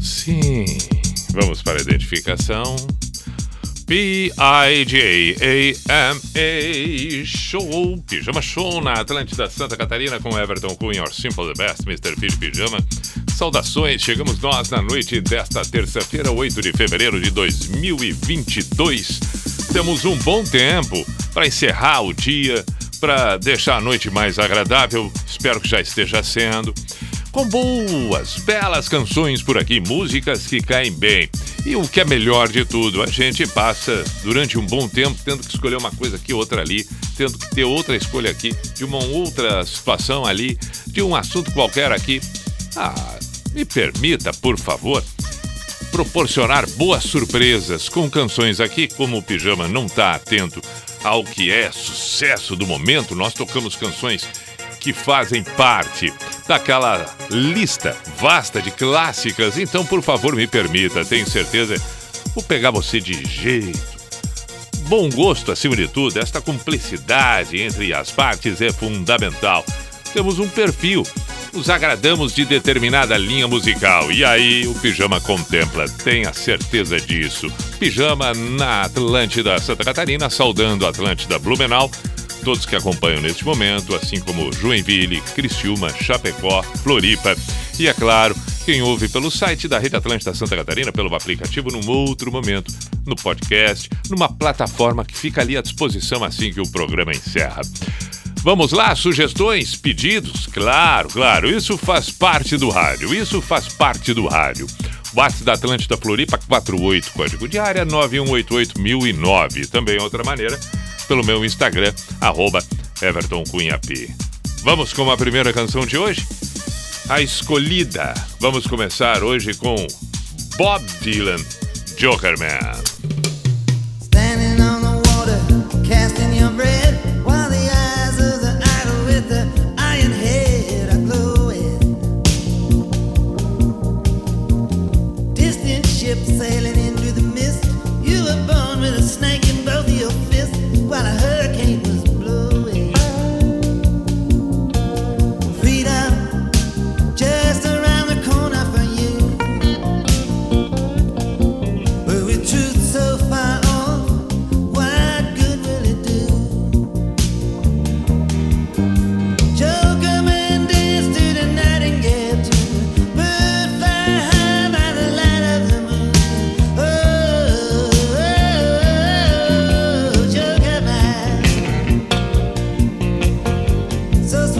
Sim. Vamos para a identificação. P-I-J-A-M-A Show, Pijama Show na Atlântida Santa Catarina com Everton Cunha, Simple the Best, Mr. Phil Pijama. Saudações, chegamos nós na noite desta terça-feira, 8 de fevereiro de 2022. Temos um bom tempo para encerrar o dia, para deixar a noite mais agradável, espero que já esteja sendo com boas, belas canções por aqui, músicas que caem bem. E o que é melhor de tudo, a gente passa durante um bom tempo tendo que escolher uma coisa aqui, outra ali, tendo que ter outra escolha aqui, de uma outra situação ali, de um assunto qualquer aqui. Ah, me permita, por favor, proporcionar boas surpresas com canções aqui, como o Pijama não está atento ao que é sucesso do momento, nós tocamos canções que fazem parte daquela lista vasta de clássicas. Então, por favor, me permita, tenho certeza, vou pegar você de jeito. Bom gosto, acima de tudo, esta cumplicidade entre as partes é fundamental. Temos um perfil, nos agradamos de determinada linha musical. E aí o Pijama contempla, tenha certeza disso. Pijama na Atlântida Santa Catarina, saudando a Atlântida Blumenau todos que acompanham neste momento, assim como Joinville, Criciúma, Chapecó, Floripa e, é claro, quem ouve pelo site da Rede Atlântica Santa Catarina, pelo aplicativo, num outro momento, no podcast, numa plataforma que fica ali à disposição assim que o programa encerra. Vamos lá, sugestões, pedidos? Claro, claro, isso faz parte do rádio, isso faz parte do rádio. WhatsApp da Atlântida Floripa 48, código de área 9188009. Também outra maneira, pelo meu Instagram, arroba. Vamos com a primeira canção de hoje? A escolhida. Vamos começar hoje com Bob Dylan, Jokerman. Standing on the water, casting your bread, us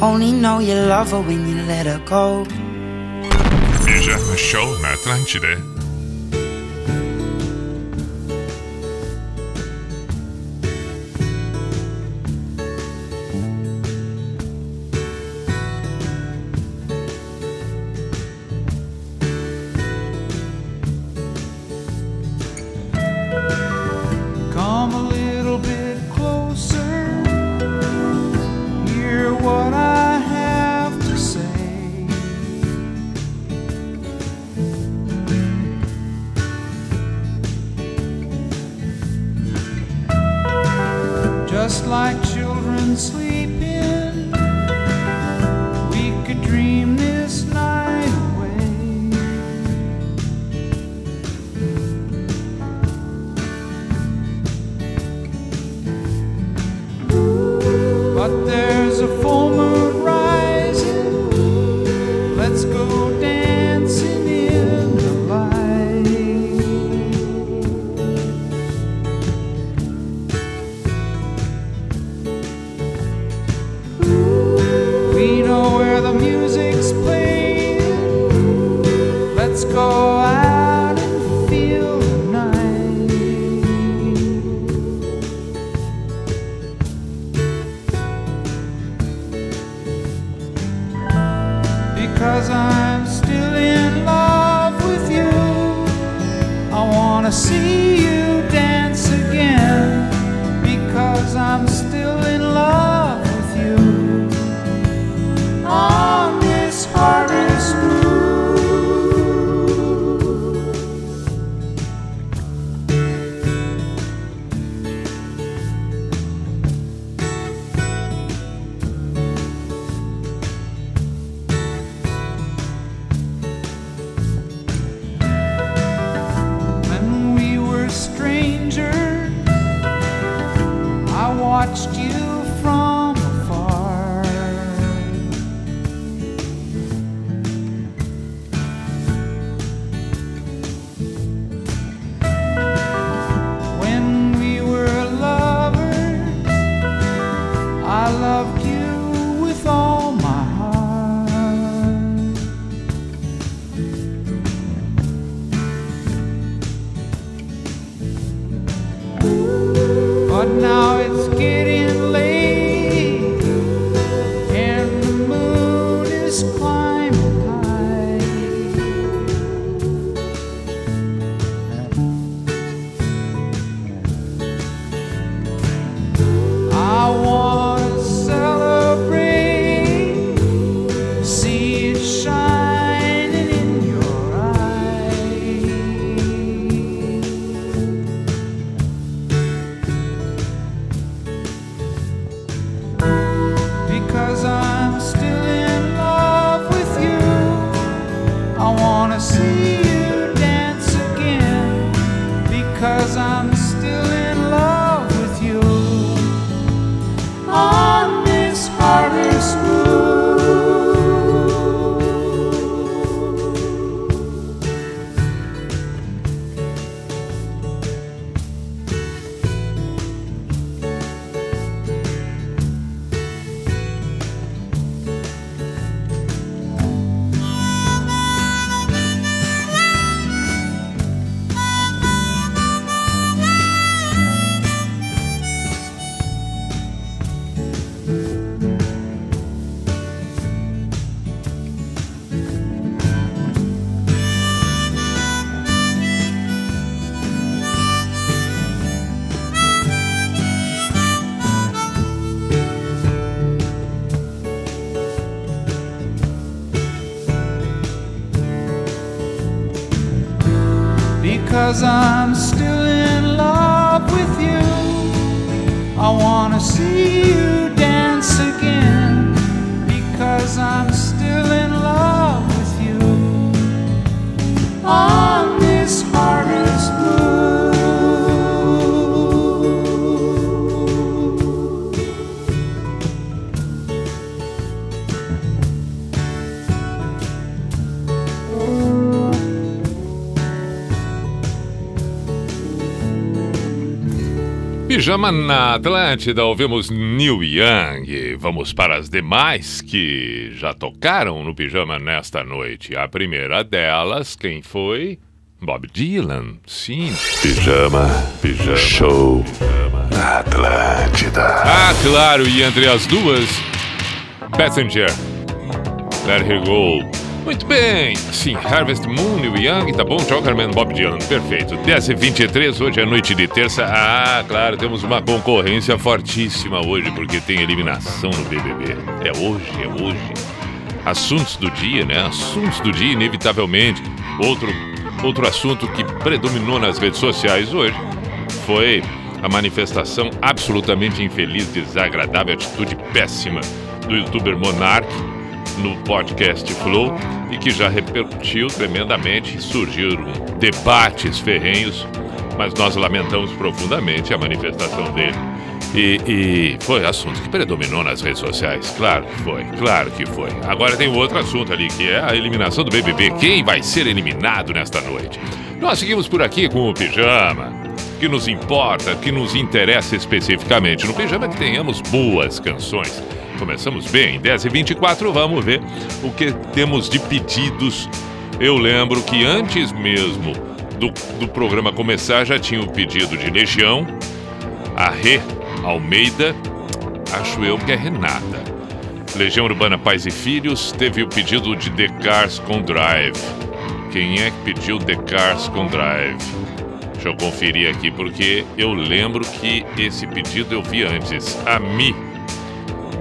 Only know you love her when you let her go. Pijama Show Atlântida. Cause Pijama na Atlântida, ouvimos Neil Young. Vamos para as demais que já tocaram no Pijama nesta noite. A primeira delas, quem foi? Bob Dylan, sim. Pijama, pijama, show Pijama. na Atlântida. Ah, claro, e entre as duas, Passenger, Let Her Go. Muito bem, sim, Harvest Moon, Neil Young, tá bom? Jokerman, Bob Dylan, perfeito. 10 e 23 hoje é noite de terça. Ah, claro, temos uma concorrência fortíssima hoje, porque tem eliminação no BBB. É hoje, é hoje. Assuntos do dia, né? Assuntos do dia, inevitavelmente. Outro, outro assunto que predominou nas redes sociais hoje foi a manifestação absolutamente infeliz, desagradável, atitude péssima do youtuber Monark no podcast Flow e que já repercutiu tremendamente, surgiram debates ferrenhos, mas nós lamentamos profundamente a manifestação dele. E, e foi assunto que predominou nas redes sociais. Claro que foi, claro que foi. Agora tem outro assunto ali, que é a eliminação do BBB. Quem vai ser eliminado nesta noite? Nós seguimos por aqui com o Pijama, que nos importa, que nos interessa especificamente no Pijama, que tenhamos boas canções Começamos bem, 10 e 24 vamos ver o que temos de pedidos. Eu lembro que antes mesmo do, do programa começar já tinha o pedido de Legião, a Rê Almeida, acho eu que é Renata. Legião Urbana Pais e Filhos teve o pedido de The Cars com Drive. Quem é que pediu The Cars com Drive? Deixa eu conferir aqui porque eu lembro que esse pedido eu vi antes. A Mi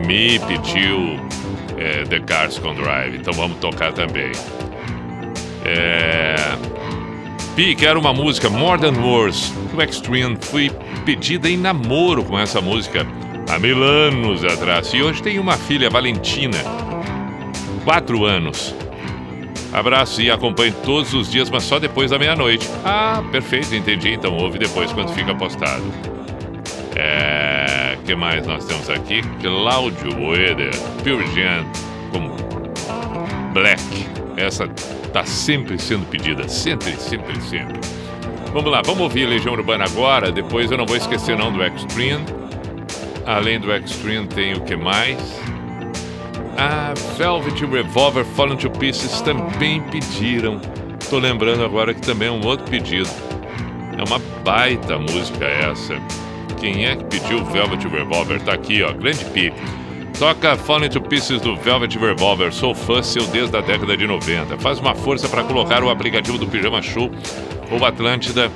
me pediu é, The Cars com Drive, então vamos tocar também. É... Pi, quero uma música Modern Wars do Extreme. Fui pedida em namoro com essa música há mil anos atrás. E hoje tem uma filha, Valentina, quatro anos. Abraço e acompanhe todos os dias, mas só depois da meia-noite. Ah, perfeito, entendi. Então ouve depois quando fica postado. É. que mais nós temos aqui? Cláudio Boeder, Pure como Black. Essa tá sempre sendo pedida. Sempre, sempre, sempre. Vamos lá, vamos ouvir Legião Urbana agora. Depois eu não vou esquecer não do Extreme. Além do Extreme tem o que mais? A Velvet Revolver Fallen to Pieces também pediram. Tô lembrando agora que também é um outro pedido. É uma baita música essa. Quem é que pediu Velvet Revolver? Tá aqui, ó, grande P. Toca Fallen to Pieces do Velvet Revolver. Sou fã seu desde a década de 90. Faz uma força para colocar o aplicativo do Pijama Show ou Atlântida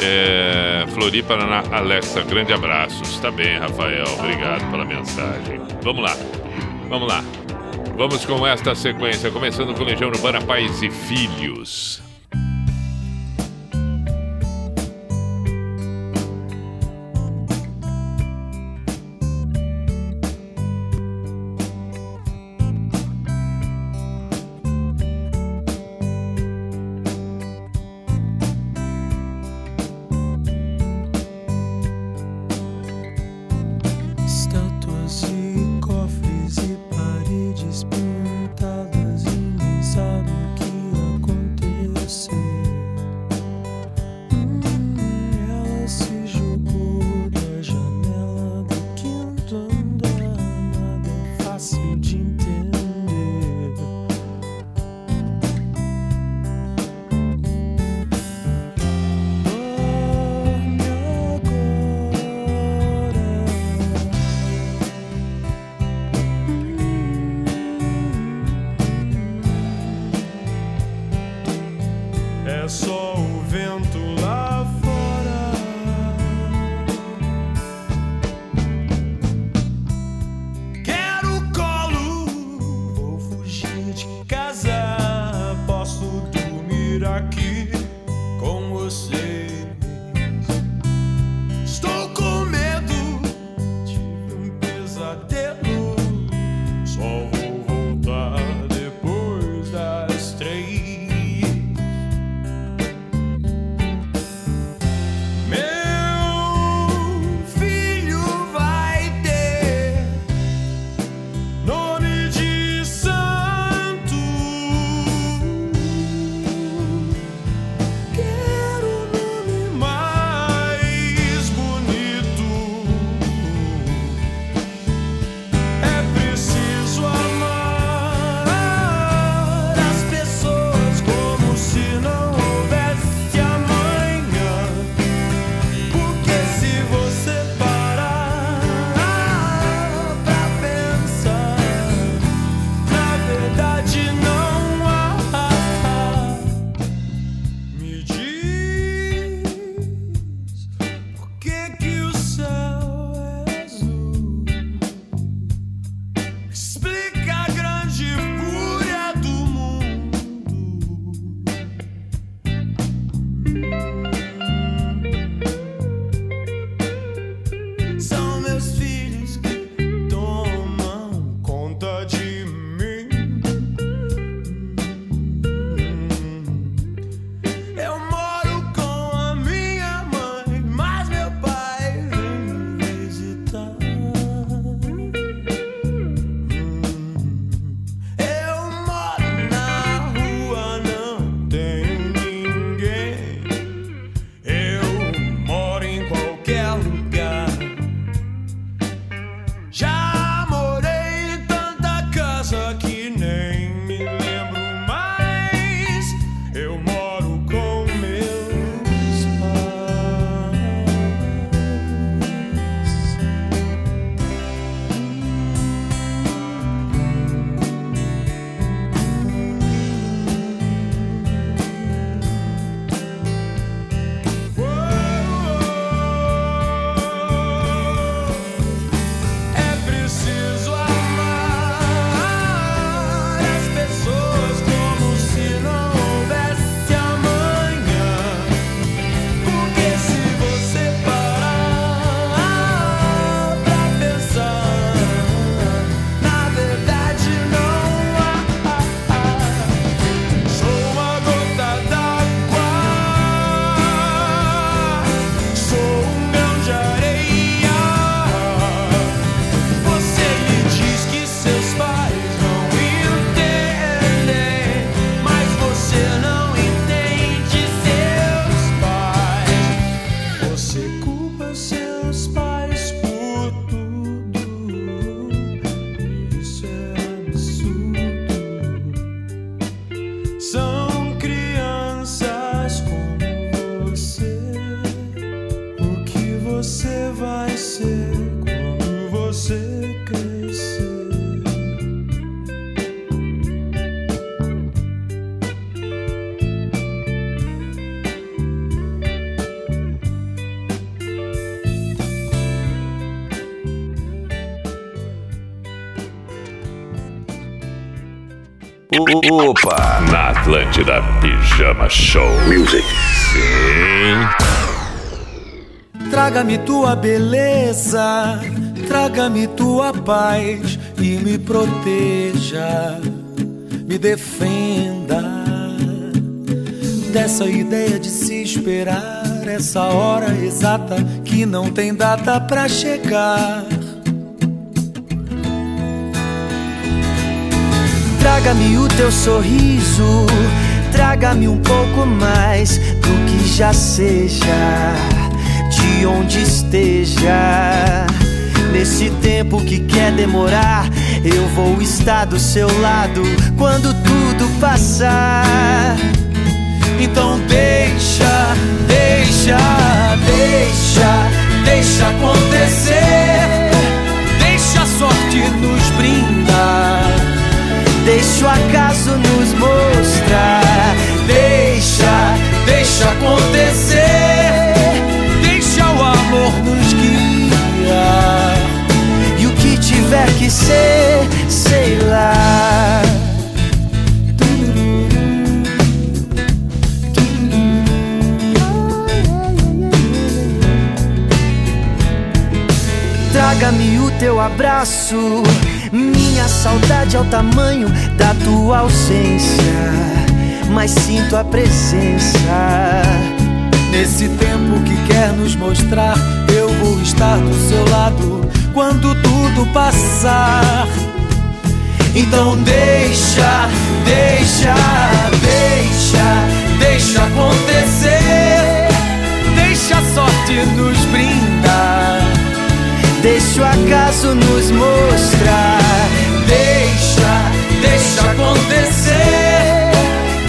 é, Floripa na Alexa. Grande abraço. Está bem, Rafael. Obrigado pela mensagem. Vamos lá. Vamos lá. Vamos com esta sequência, começando com Legião Urbana Pais e Filhos. Opa! Na Atlântida Pijama Show. Music. Sim. Traga-me tua beleza, traga-me tua paz e me proteja, me defenda dessa ideia de se esperar essa hora exata que não tem data pra chegar. Traga-me o teu sorriso, traga-me um pouco mais do que já seja, de onde esteja. Nesse tempo que quer demorar, eu vou estar do seu lado quando tudo passar. Então deixa, deixa, deixa, deixa acontecer. Deixa a sorte nos brindar. Deixa o acaso nos mostrar. Deixa, deixa acontecer. Deixa o amor nos guiar. E o que tiver que ser, sei lá. Traga-me o teu abraço. Saudade é o tamanho da tua ausência. Mas sinto a presença. Nesse tempo que quer nos mostrar, eu vou estar do seu lado quando tudo passar. Então deixa, deixa, deixa, deixa acontecer. Deixa a sorte nos brindar. Deixa o acaso nos mostrar. Deixa, deixa acontecer.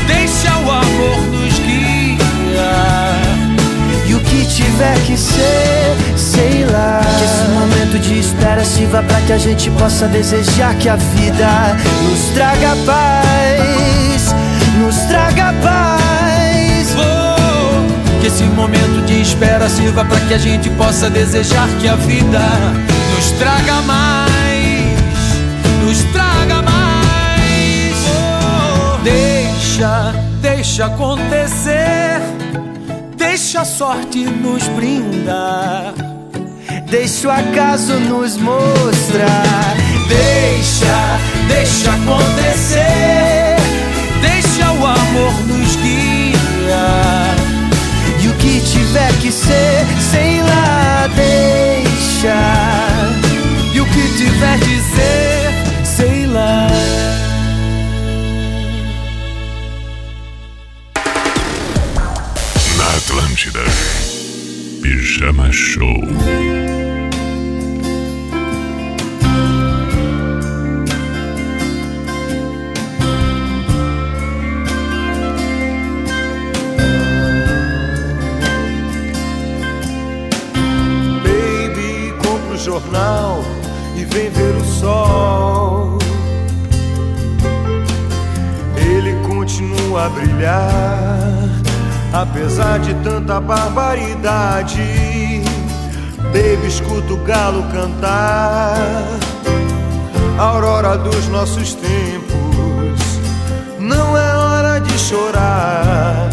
Deixa o amor nos guiar. E o que tiver que ser, sei lá. Que esse momento de espera sirva pra que a gente possa desejar que a vida nos traga paz. Nos traga paz. Oh, que esse momento de espera sirva pra que a gente possa desejar que a vida nos traga mais. Deixa, deixa acontecer. Deixa a sorte nos brindar. Deixa o acaso nos mostrar. Deixa, deixa acontecer. Deixa o amor nos guiar. E o que tiver que ser, sei lá, deixa. E o que tiver que ser, Atlântida Pijama Show. Baby, compra o jornal e vem ver o sol. Ele continua a brilhar, apesar de tanta barbaridade. Baby, escuta o galo cantar, aurora dos nossos tempos. Não é hora de chorar,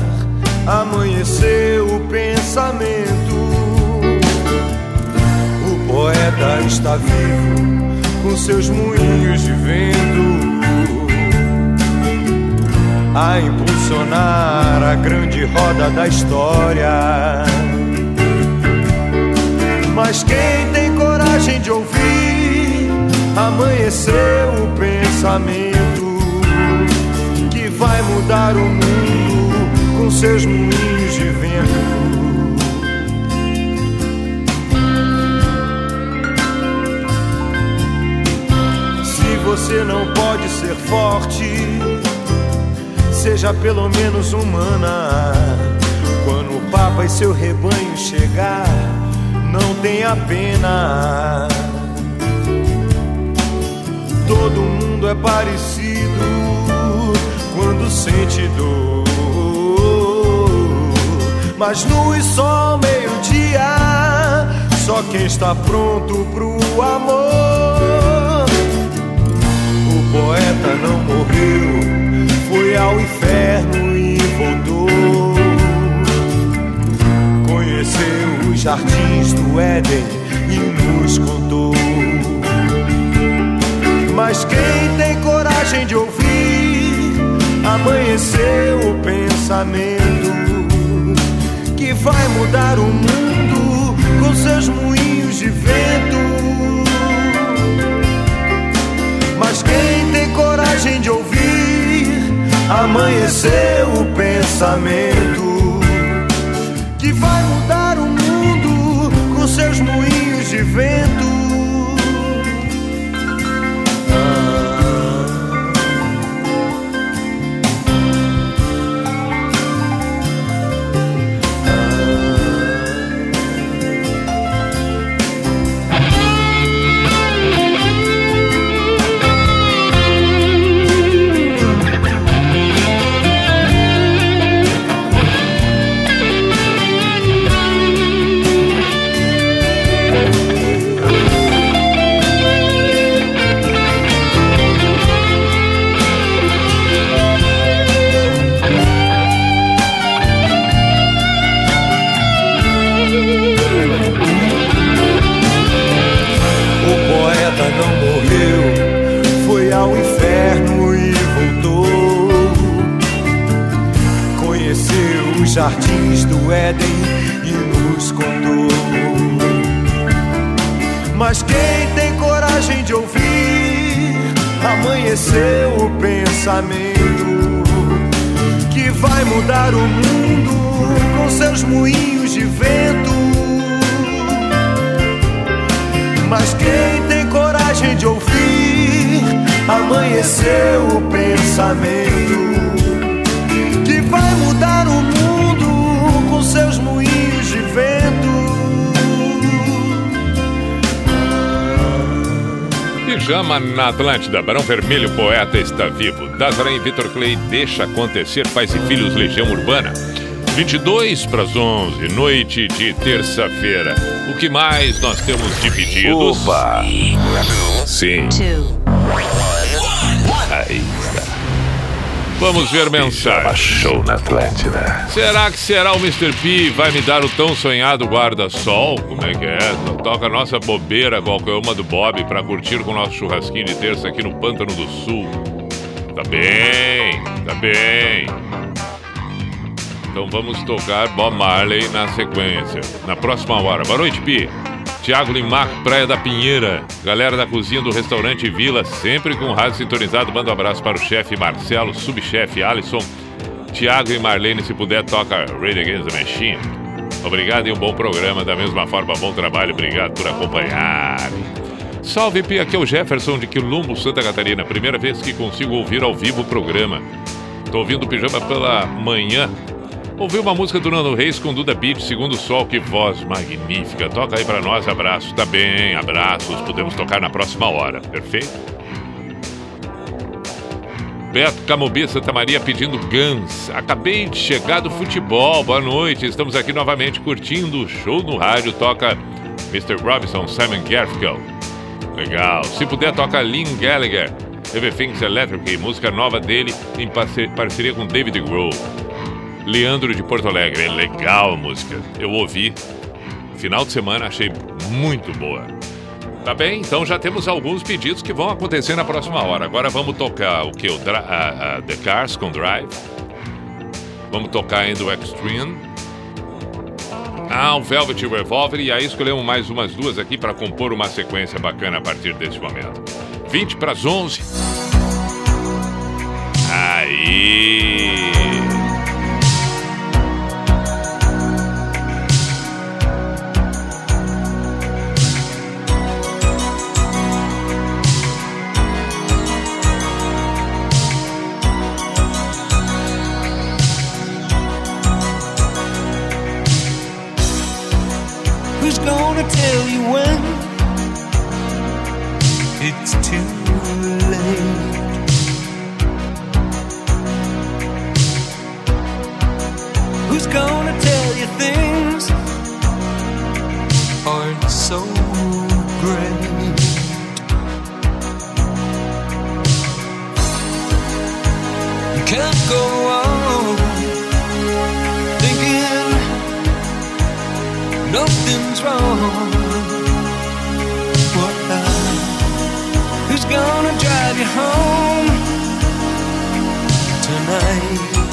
amanheceu o pensamento. O poeta está vivo com seus moinhos de vento a impulsionar a grande roda da história. Mas quem tem coragem de ouvir, amanheceu o pensamento que vai mudar o mundo com seus moinhos de vento. Se você não pode ser forte, seja pelo menos humana. Quando o Papa e seu rebanho chegar, não tenha pena. Todo mundo é parecido quando sente dor. Mas e só meio-dia, só quem está pronto pro amor. O poeta não morreu ao inferno e voltou. Conheceu os jardins do Éden e nos contou. Mas quem tem coragem de ouvir, amanheceu o pensamento que vai mudar o mundo com seus moinhos de vento. Mas quem tem coragem de ouvir, amanheceu o pensamento que vai mudar o mundo com seus moinhos de vento. Amanheceu o pensamento que vai mudar o mundo com seus moinhos de vento. Mas quem tem coragem de ouvir, amanheceu o pensamento Pijama na Atlântida, Barão Vermelho, poeta está vivo. Dazarém Vitor Clay deixa acontecer, pais e filhos, Legião Urbana. 22 para as 11, noite de terça-feira. O que mais nós temos de pedidos? Opa! Sim, two, aí. Vamos ver mensagem. Show na Atlântida. Será que será o Mr. P? Vai me dar o tão sonhado guarda-sol? Como é que é? Toca a nossa bobeira, qualquer uma do Bob, pra curtir com o nosso churrasquinho de terça aqui no Pântano do Sul. Tá bem, tá bem. Então vamos tocar Bob Marley na sequência. Na próxima hora. Boa noite, Pi. Tiago Limac, Praia da Pinheira. Galera da cozinha do restaurante Vila, sempre com o rádio sintonizado. Manda um abraço para o chefe Marcelo, subchefe Alisson, Tiago e Marlene. Se puder, toca Raid Against the Machine. Obrigado e um bom programa. Da mesma forma, bom trabalho. Obrigado por acompanhar. Salve, Pi. Aqui é o Jefferson de Quilombo, Santa Catarina. Primeira vez que consigo ouvir ao vivo o programa. Tô ouvindo o pijama pela manhã. Ouvi uma música do Nando Reis com Duda Beat, Segundo Sol, que voz magnífica. Toca aí pra nós, abraço. Tá bem, abraços. Podemos tocar na próxima hora, perfeito? Beto Camobi, Santa Maria pedindo Guns. Acabei de chegar do futebol, boa noite. Estamos aqui novamente curtindo o show no rádio. Toca Mr. Robinson, Simon Garfunkel. Legal. Se puder, toca Lynn Gallagher, Everything's Electric, música nova dele em parce- parceria com David Grohl. Leandro de Porto Alegre. É legal a música. Eu ouvi. Final de semana achei muito boa. Tá bem? Então já temos alguns pedidos que vão acontecer na próxima hora. Agora vamos tocar o que? O Dra- a- a The Cars com Drive. Vamos tocar ainda o Extreme. Ah, o Velvet Revolver. E aí escolhemos mais umas duas aqui para compor uma sequência bacana a partir desse momento. 20 para as 11. Aí. go on thinking nothing's wrong. What now? Who's gonna drive you home tonight?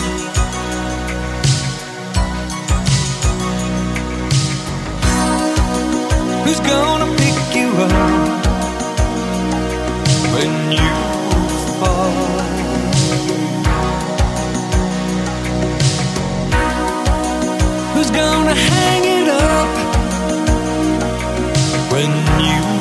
Who's gonna pick you up when you fall? gonna hang it up. When you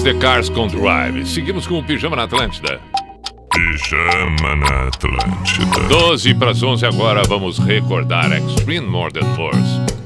Here's the Cars com Drive. Seguimos com o Pijama na Atlântida. Pijama na Atlântida. 12 para as 11 agora, vamos recordar Extreme Modern Force.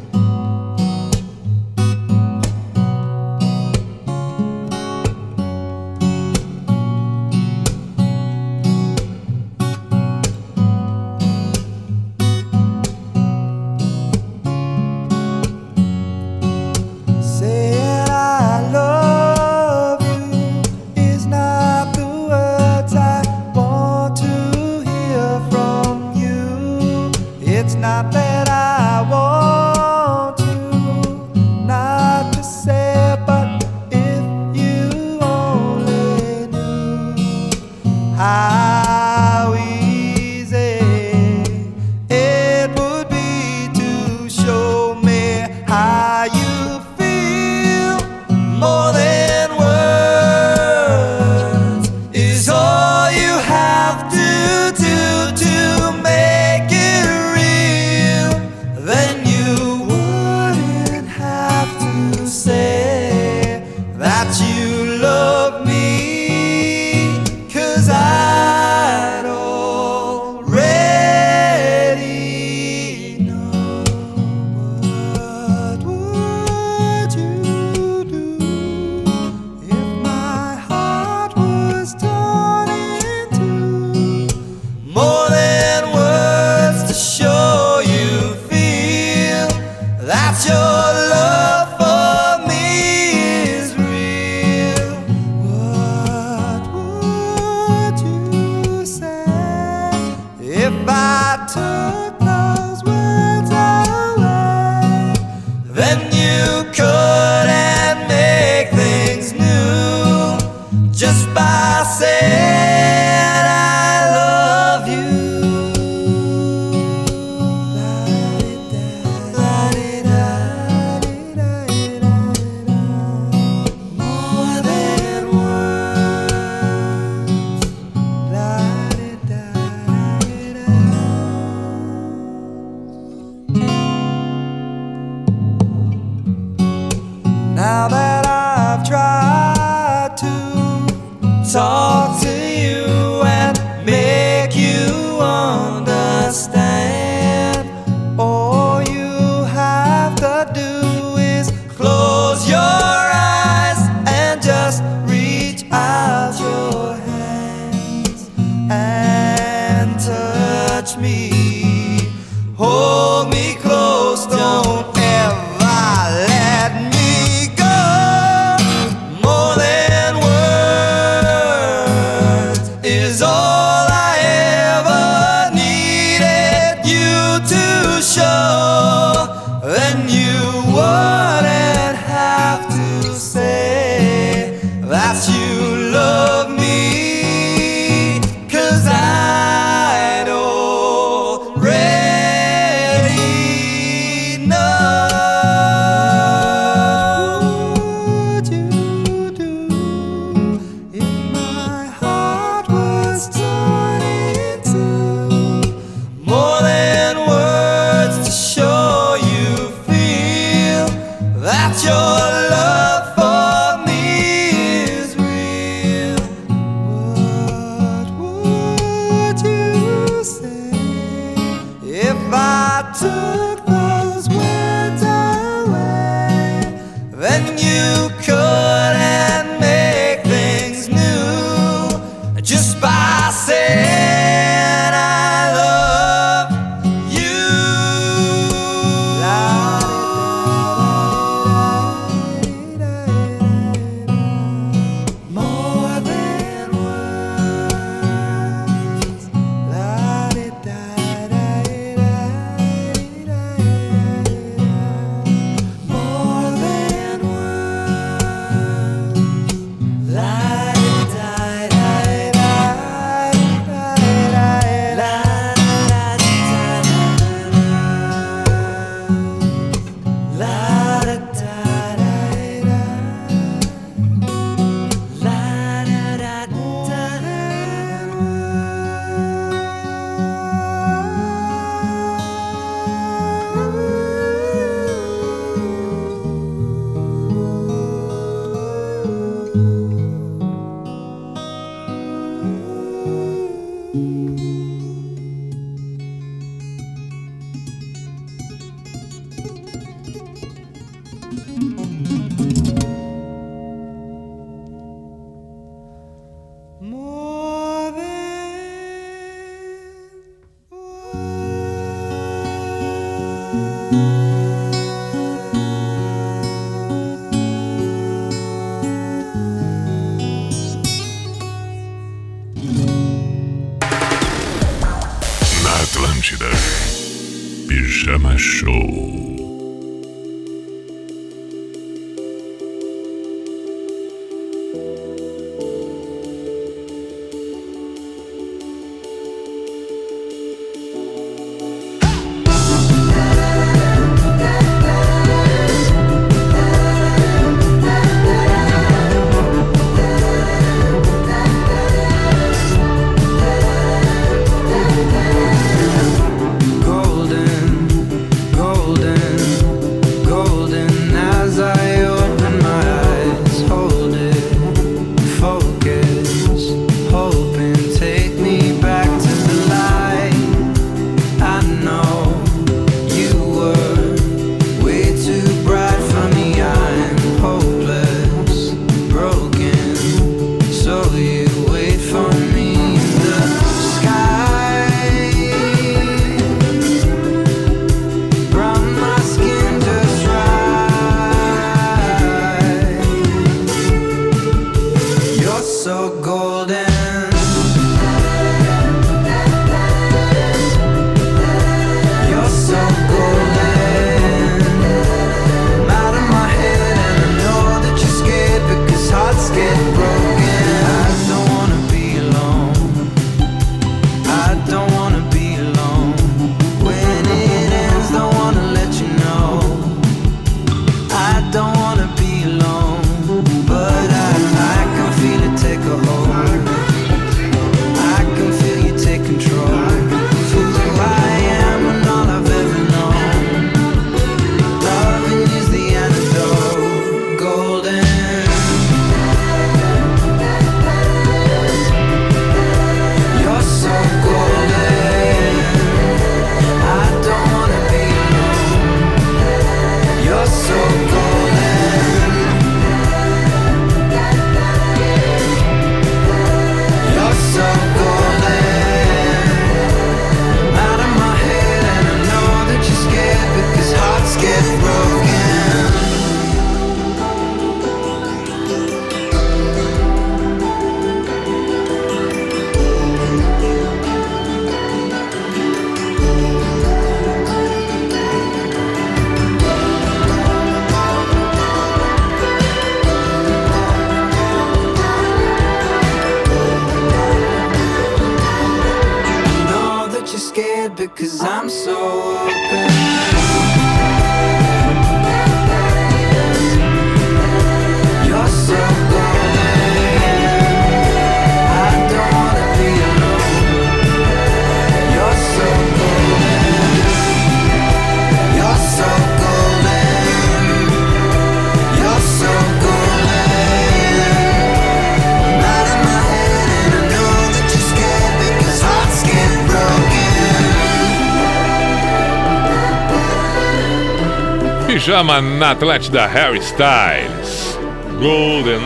chama na Atlântida Harry Styles. Golden.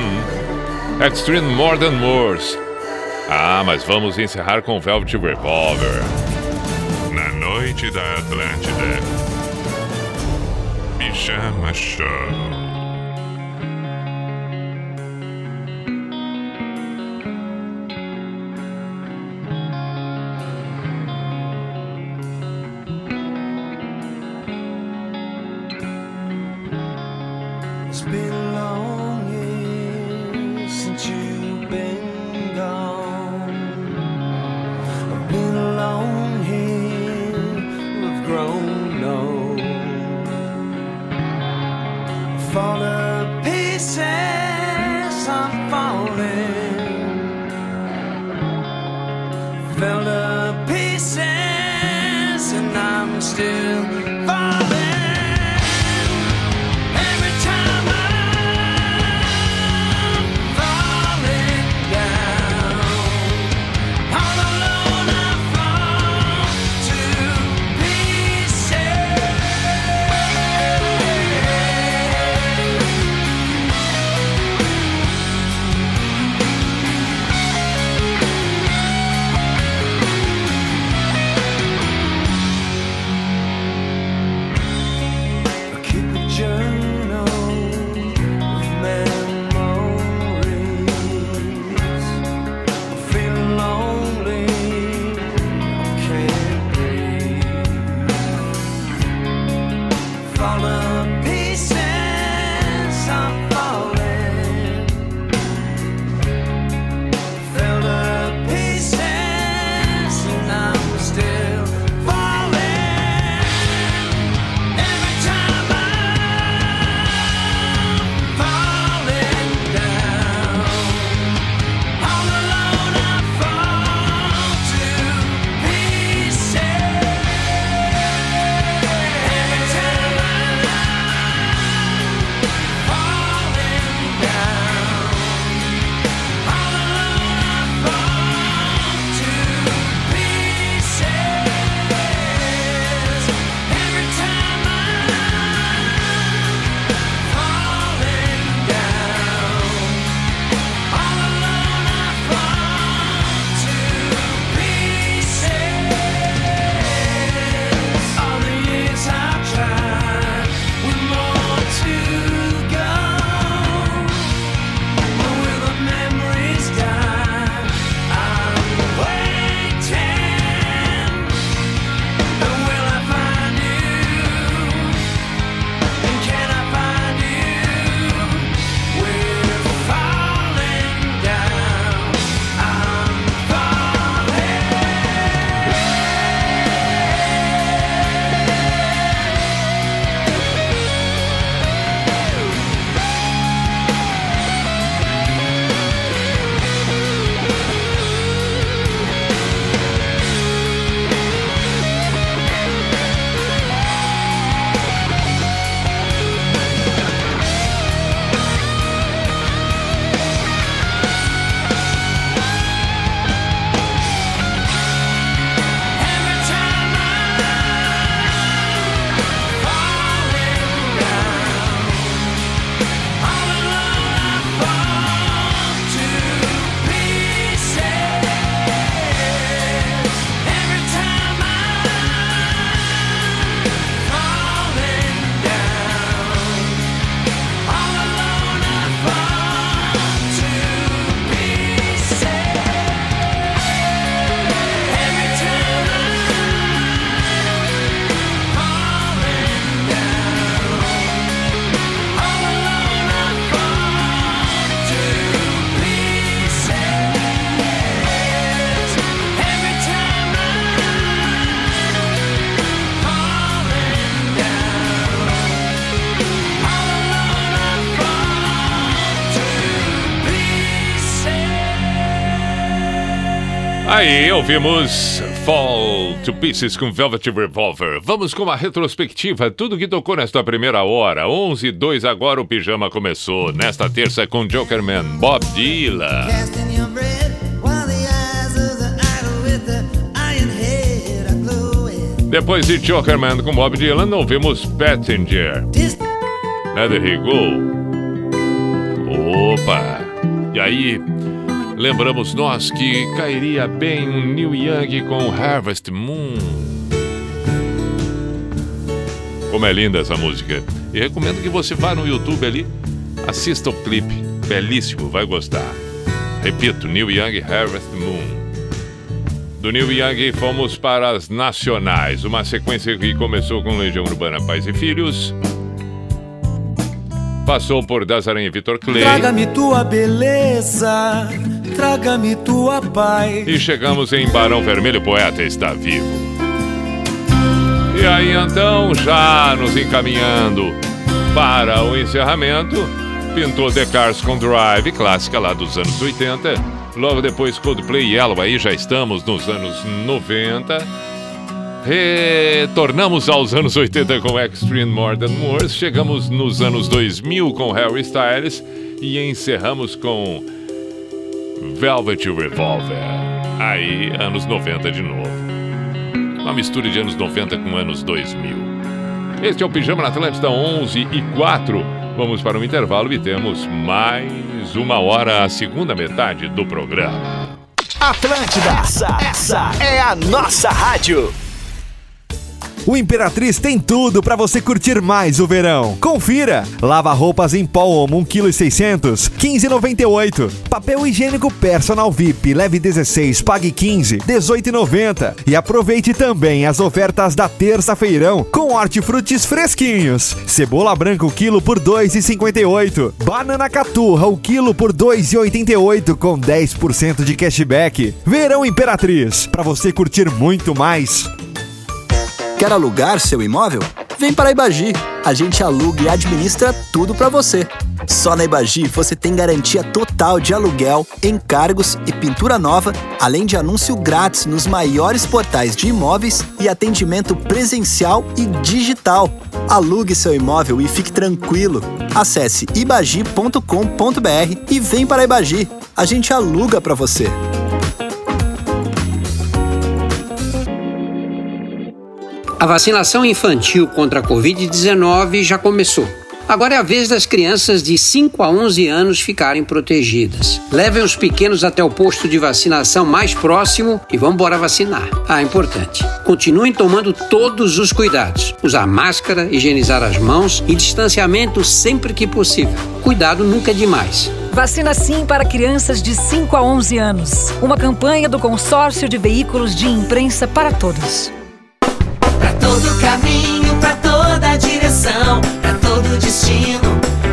Extreme More Than Moors. Ah, mas vamos encerrar com Velvet Revolver. Na noite da Atlântida. Pijama Show. Aí ouvimos Fall to Pieces com Velvet Revolver. Vamos com uma retrospectiva, tudo que tocou nesta primeira hora. 11 2 agora o pijama começou. Nesta terça com Jokerman, Bob Dylan. Depois de Jokerman com Bob Dylan, ouvimos Passenger. Let It Go. Opa! E aí, lembramos nós que cairia bem um Neil Young com Harvest Moon. Como é linda essa música. E recomendo que você vá no YouTube ali, assista o clipe. Belíssimo, vai gostar. Repito, Neil Young Harvest Moon. Do Neil Young fomos para as nacionais, uma sequência que começou com Legião Urbana Pais e Filhos, passou por Dazarém e Vitor Clay Traga-me tua beleza, traga-me tua paz. e chegamos em Barão Vermelho, Poeta está vivo. E aí então, já nos encaminhando para o encerramento, pintou The Cars com Drive, clássica lá dos anos 80. Logo depois Coldplay e Yellow, aí já estamos nos anos 90. Retornamos aos anos 80 com Extreme More Than Moors, chegamos nos anos 2000 com Harry Styles e encerramos com Velvet Revolver. Aí, anos 90 de novo. Uma mistura de anos 90 com anos 2000. Este é o Pijama na Atlântida 11 e 4. Vamos para um intervalo e temos mais uma hora, a segunda metade do programa. Atlântida, essa, essa é a nossa rádio. O Imperatriz tem tudo para você curtir mais o verão. Confira! Lava roupas em pó Omo 1,6 kg, 15,98. Papel higiênico Personal VIP, leve 16, pague 15, 18,90. E aproveite também as ofertas da terça-feirão com hortifrutis fresquinhos. Cebola branca o quilo por 2,58. Banana caturra o quilo por 2,88 com 10% de cashback. Verão Imperatriz, para você curtir muito mais. Quer alugar seu imóvel? Vem para a Ibagi. A gente aluga e administra tudo para você. Só na Ibagi você tem garantia total de aluguel, encargos e pintura nova, além de anúncio grátis nos maiores portais de imóveis e atendimento presencial e digital. Alugue seu imóvel e fique tranquilo. Acesse ibagi.com.br e vem para a Ibagi. A gente aluga para você. A vacinação infantil contra a Covid-19 já começou. Agora é a vez das crianças de 5 a 11 anos ficarem protegidas. Levem os pequenos até o posto de vacinação mais próximo e vão embora vacinar. Ah, importante. Continuem tomando todos os cuidados. Usar máscara, higienizar as mãos e distanciamento sempre que possível. Cuidado nunca é demais. Vacina Sim para crianças de 5 a 11 anos. Uma campanha do Consórcio de Veículos de Imprensa para Todos. Todo caminho, pra toda direção, pra todo destino.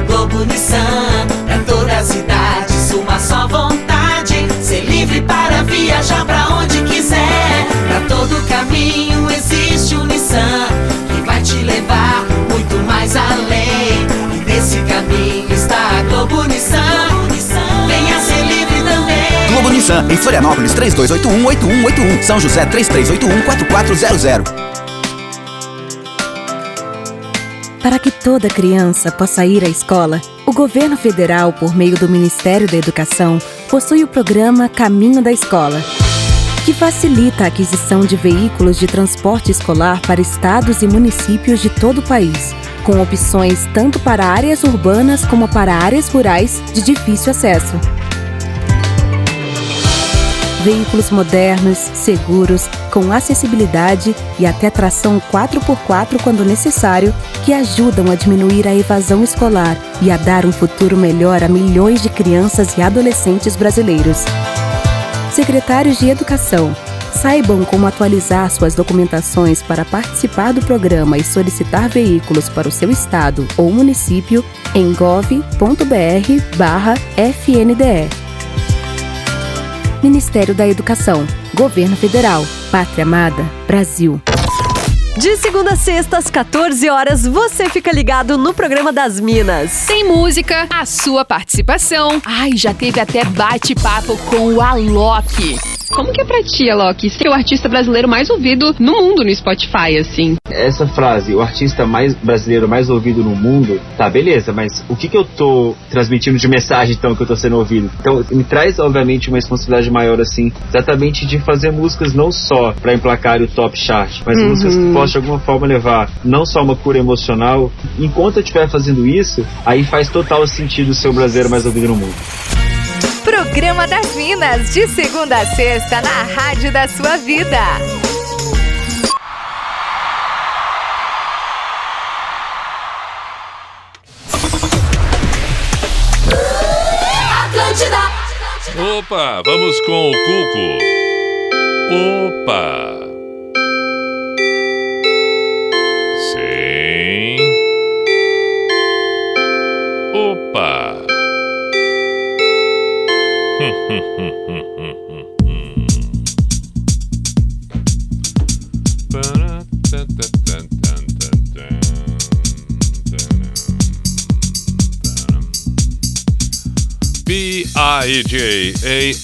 Globo Nissan, pra todas as idades, uma só vontade. Ser livre para viajar pra onde quiser. Pra todo caminho existe um Nissan que vai te levar muito mais além. E nesse caminho está a Globo Nissan. Venha ser livre também. Globo Nissan, em Florianópolis 3281-8181, São José 3381-4400. Para que toda criança possa ir à escola, o governo federal, por meio do Ministério da Educação, possui o programa Caminho da Escola, que facilita a aquisição de veículos de transporte escolar para estados e municípios de todo o país, com opções tanto para áreas urbanas como para áreas rurais de difícil acesso. Veículos modernos, seguros, com acessibilidade e até tração 4x4 quando necessário, que ajudam a diminuir a evasão escolar e a dar um futuro melhor a milhões de crianças e adolescentes brasileiros. Secretários de Educação, saibam como atualizar suas documentações para participar do programa e solicitar veículos para o seu estado ou município em gov.br/fnde. Ministério da Educação, Governo Federal, Pátria Amada, Brasil. De segunda a sexta, às 14 horas, você fica ligado no programa das Minas. Tem música, a sua participação. Ai, já teve até bate-papo com o Alok. Como que é pra ti, Alok, ser o artista brasileiro mais ouvido no mundo no Spotify, assim? Essa frase, o artista mais brasileiro mais ouvido no mundo, tá, beleza, mas o que que eu tô transmitindo de mensagem, então, que eu tô sendo ouvido? Então, me traz, obviamente, uma responsabilidade maior, assim, exatamente de fazer músicas não só pra emplacar o top chart, mas Uhum. músicas que possam, de alguma forma, levar não só uma cura emocional. Enquanto eu estiver fazendo isso, aí faz total sentido ser o brasileiro mais ouvido no mundo. Programa das Minas, de segunda a sexta, na Rádio da Sua Vida. Atlântida. Opa, vamos com o Cuco. Opa. B-I-J-A-M-A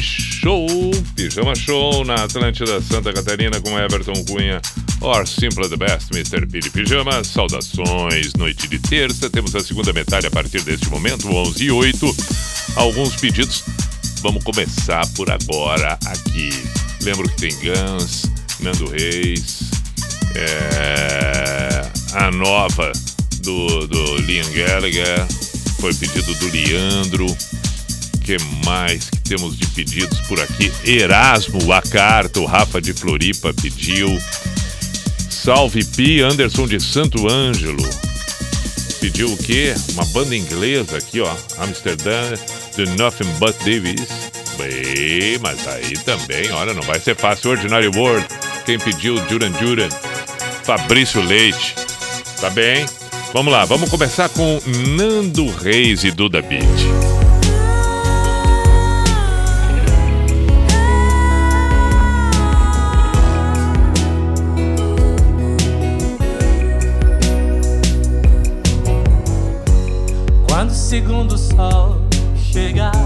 Show, Pijama Show na Atlântida Santa Catarina com Everton Cunha. Or Simple the Best, Mr. Piri Pijama. Saudações, noite de terça. Temos a segunda metade a partir deste momento 11 e 8 Alguns pedidos. Vamos começar por agora aqui. Lembro que tem Guns, Nando Reis é, A nova do, do Liam Gallagher foi pedido do Leandro. que mais que temos de pedidos por aqui? Erasmo, a carta, o Rafa de Floripa pediu. Salve Pi, Anderson de Santo Ângelo. Pediu o quê? Uma banda inglesa aqui, ó. Amsterdã, The Nothing But Davis. Bem, mas aí também, olha, não vai ser fácil. Ordinary World. Quem pediu? Duran Duran. Fabrício Leite. Tá bem? Vamos lá, vamos começar com Nando Reis e Duda Beat. Quando o segundo sol chegar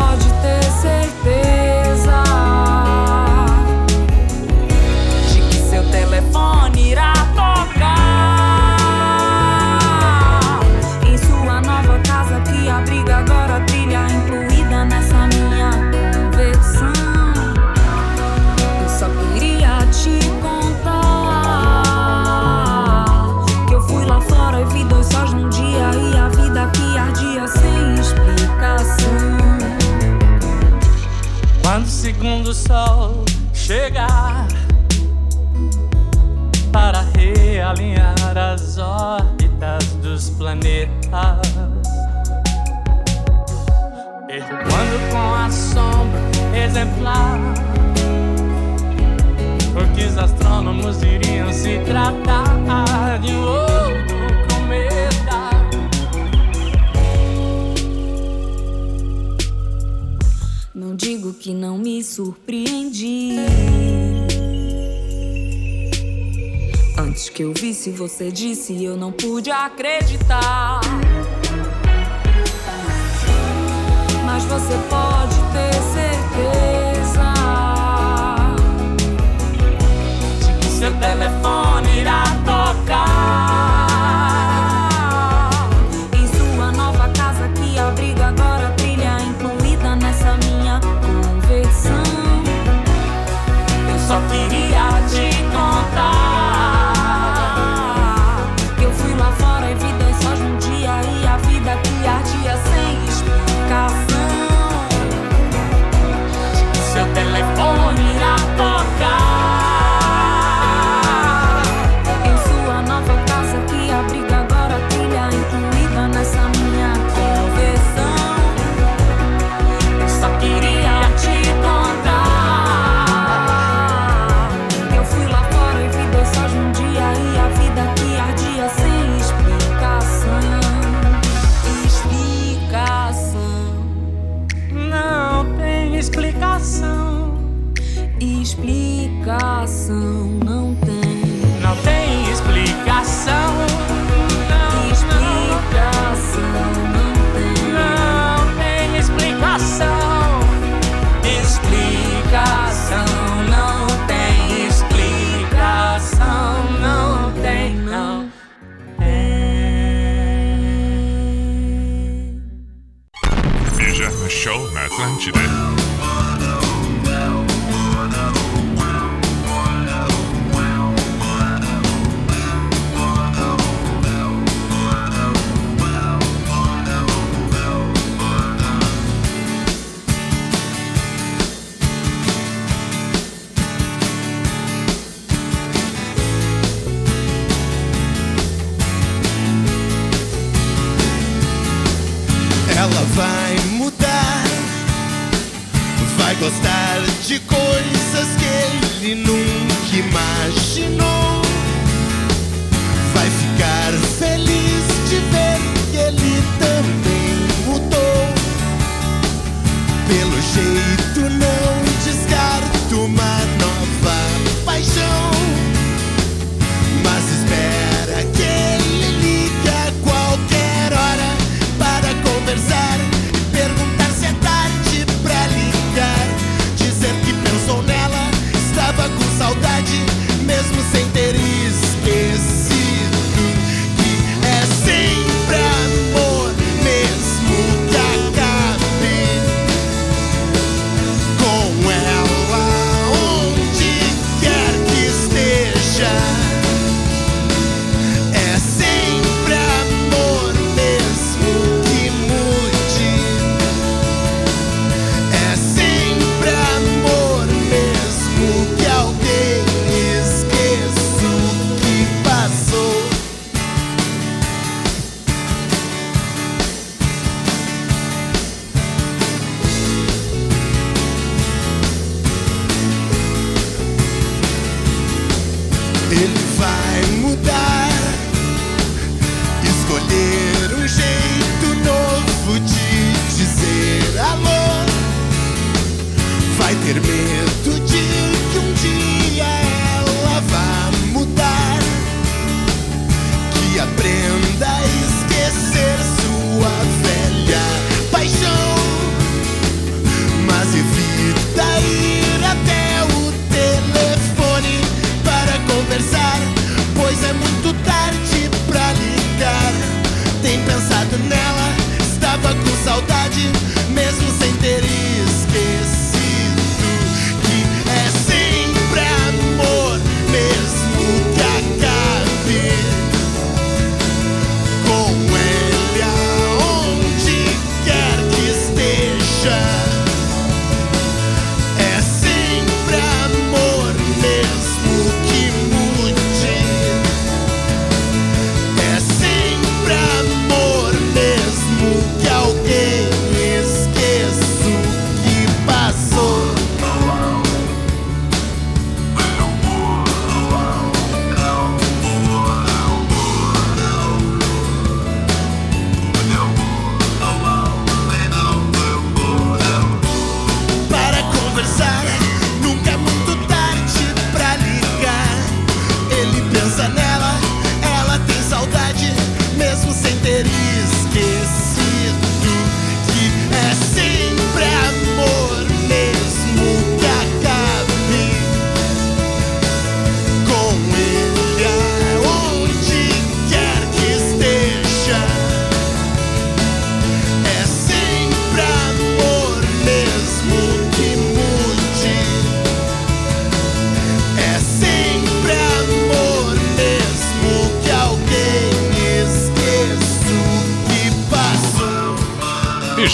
segundo sol chegar para realinhar as órbitas dos planetas, derrubando com assombro exemplar o que os astrônomos diriam se tratar de um outro digo que não me surpreendi. Antes que eu visse, você disse, eu não pude acreditar. Mas você pode ter certeza de que seu telefone irá tocar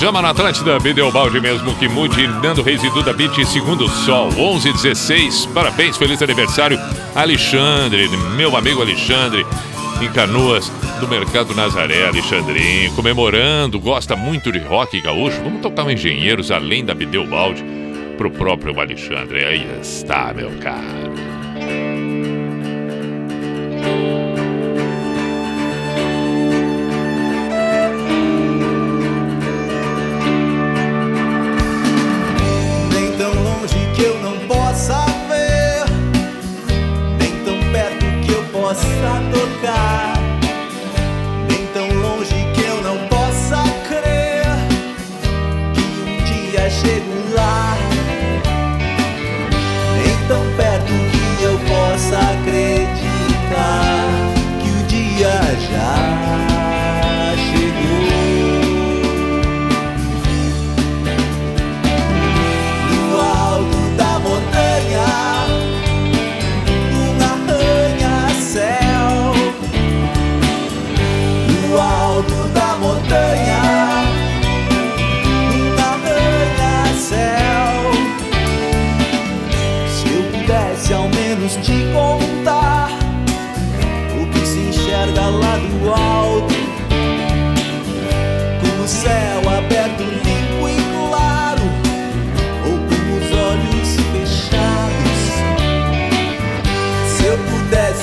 Chama na Atlântida, Bideu Balde mesmo que mude. dando Reis e Duda Beat, segundo sol, 11 16 Parabéns, feliz aniversário, Alexandre, meu amigo Alexandre em Canoas, do Mercado Nazaré, Alexandrinho, comemorando, gosta muito de rock gaúcho. Vamos tocar um Engenheiros, além da Bideu Balde, pro próprio Alexandre. Aí está, meu caro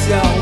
myself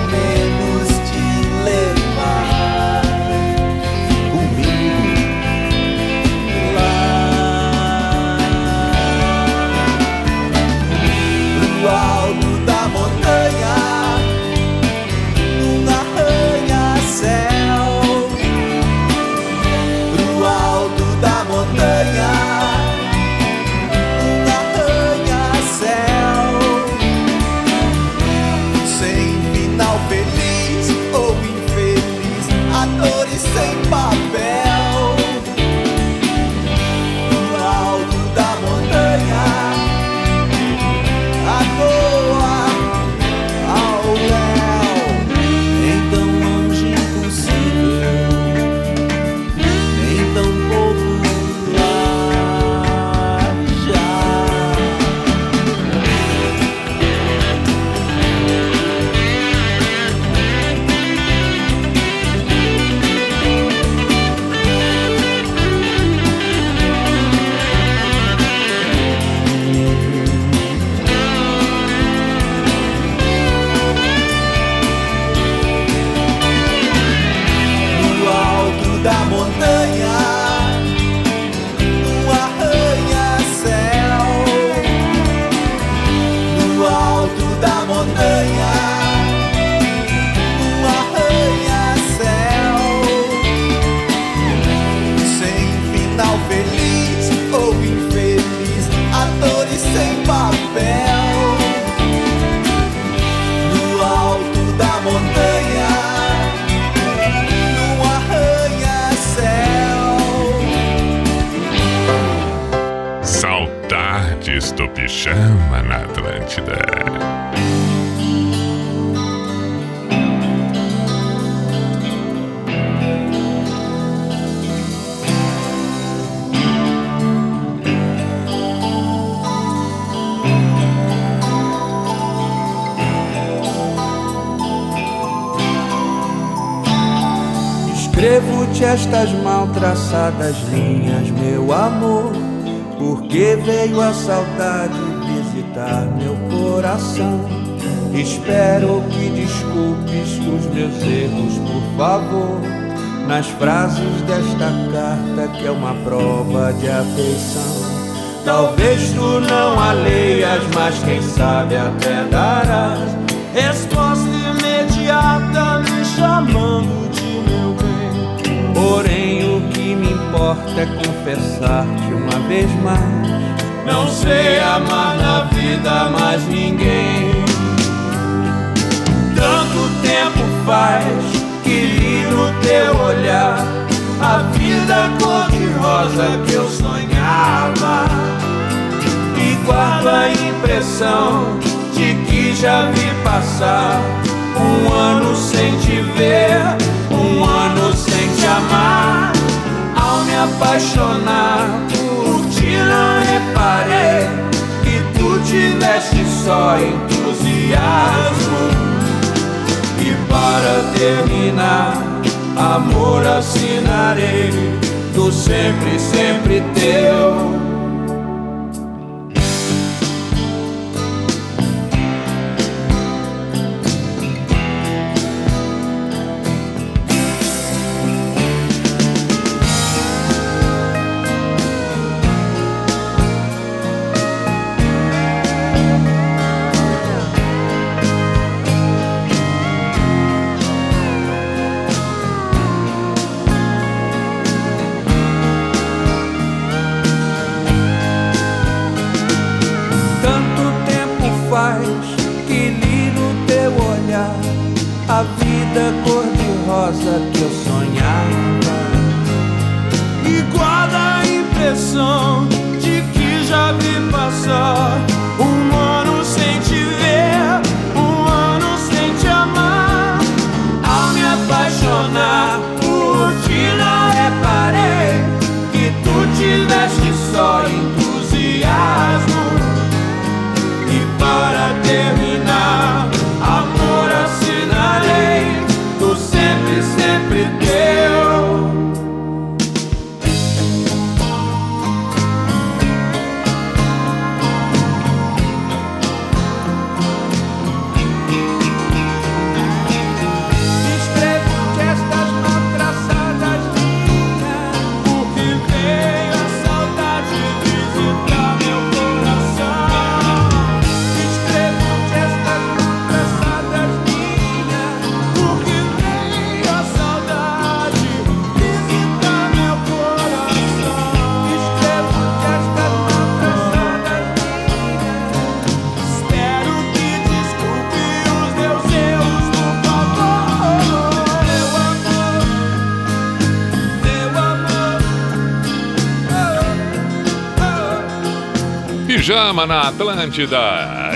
programa na Atlântida.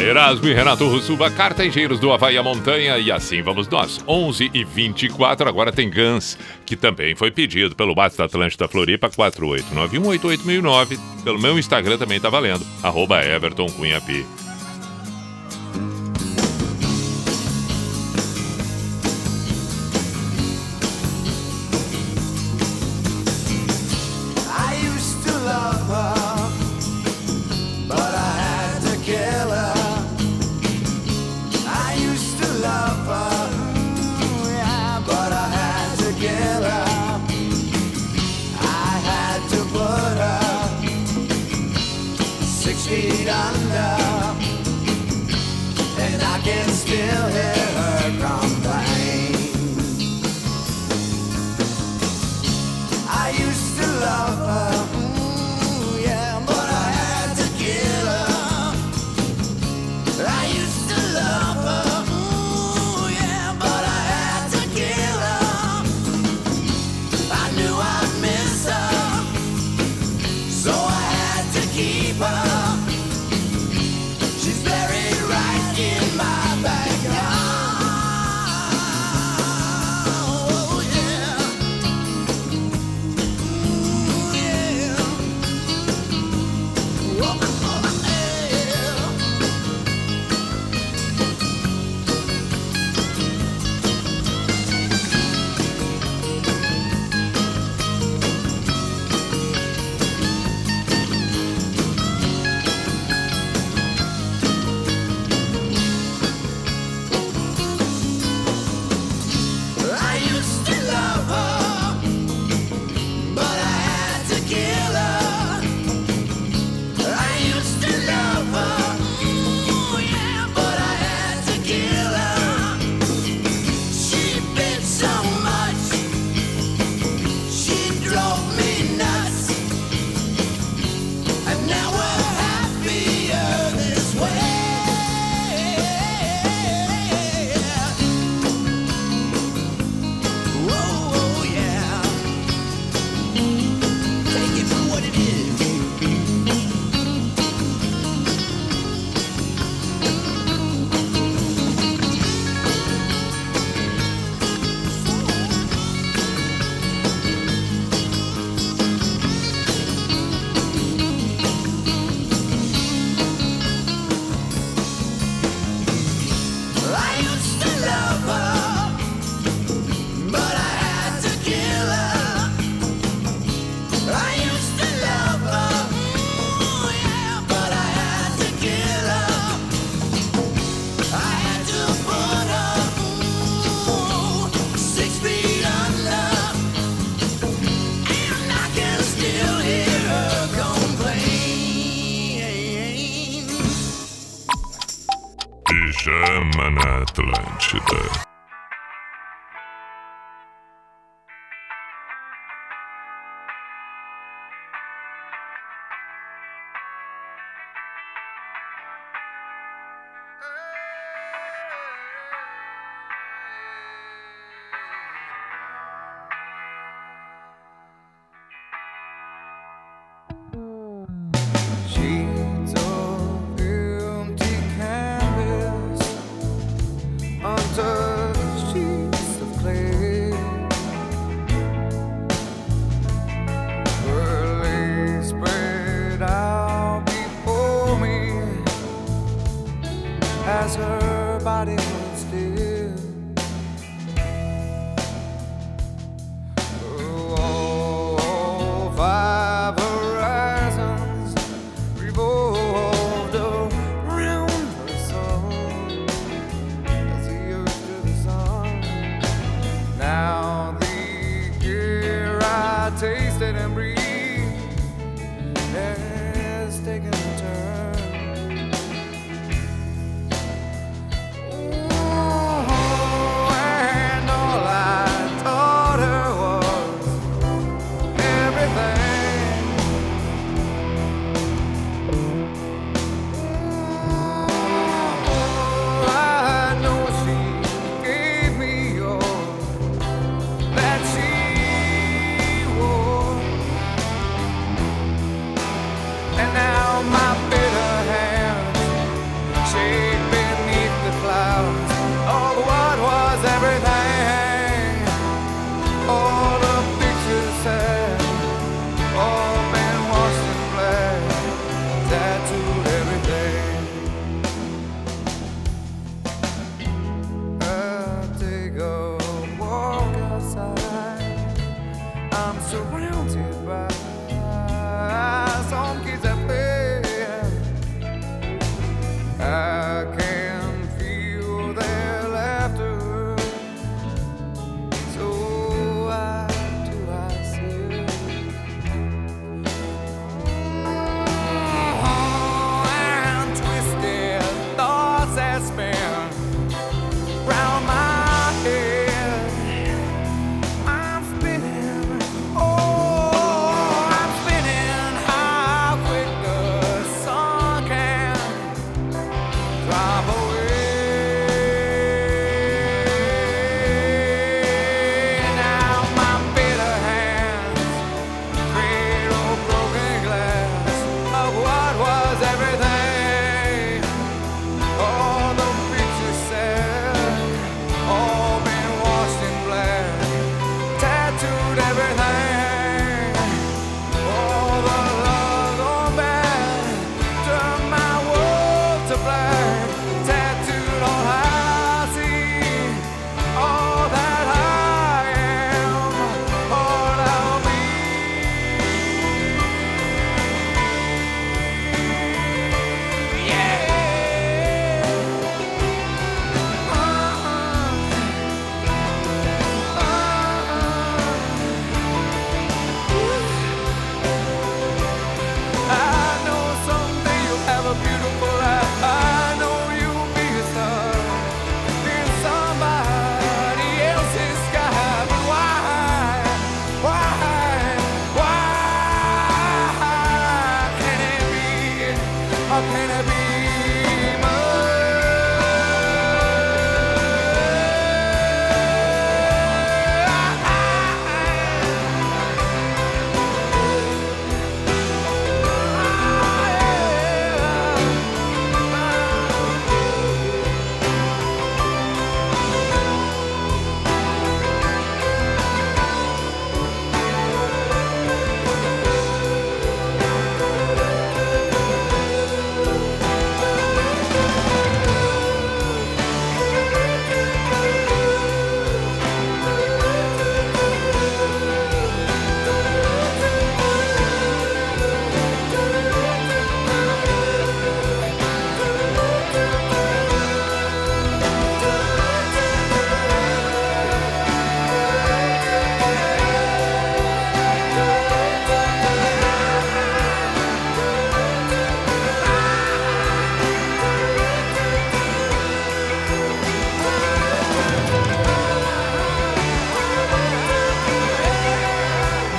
Erasmo e Renato Russuba, cartageiros do Havaí à Montanha. E assim vamos nós. 11 e 24 agora tem Gans, que também foi pedido pelo Bate da Atlântida Floripa 489188.009 Pelo meu Instagram também tá valendo. Arroba Everton Cunha P.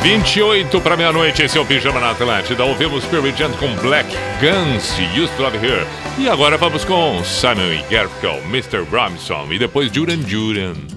28 para meia-noite, esse é o Pijama na Atlântida. Ouvimos Pearl Jam com Black Guns, Used to Love Here. E agora vamos com Simon Garfunkel, Mr. Bromson e depois Duran Duran.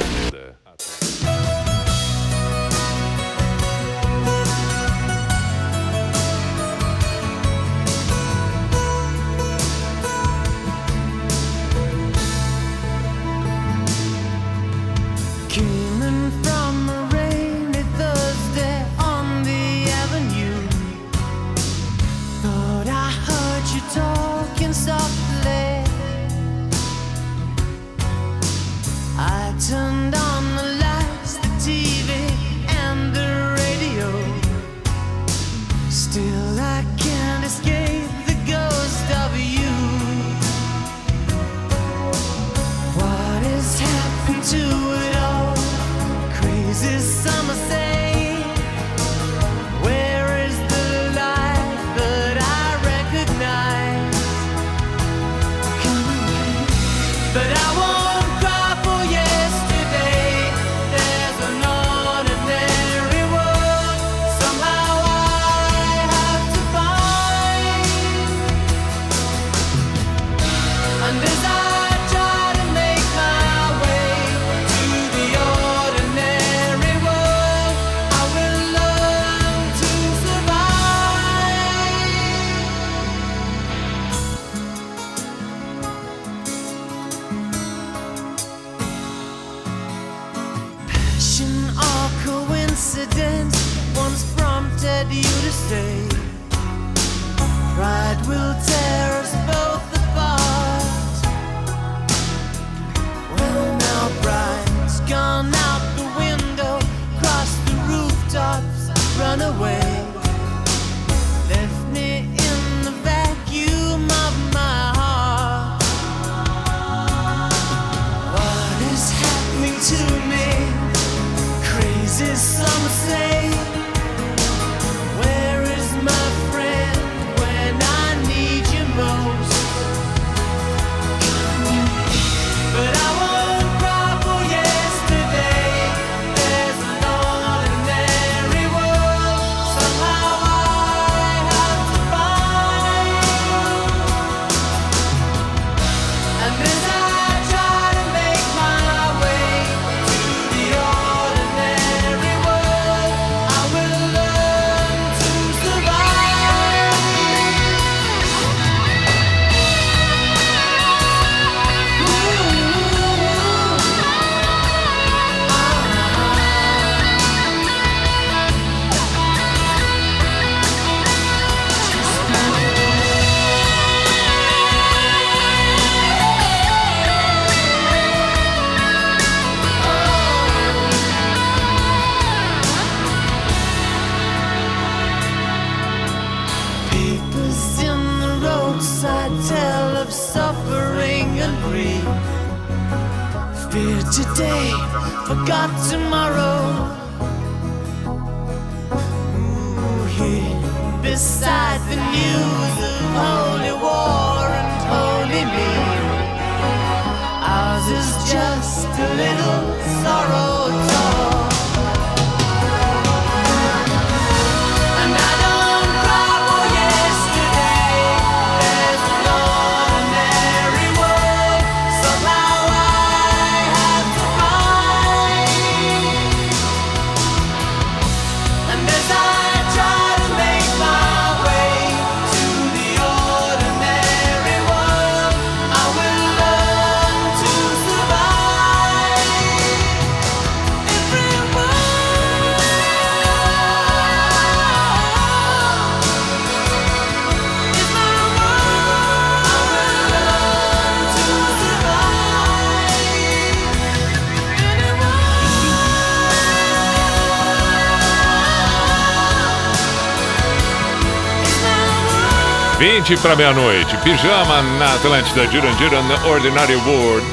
20 para meia-noite. Pijama na Atlântida, Jurandir and Ordinary World.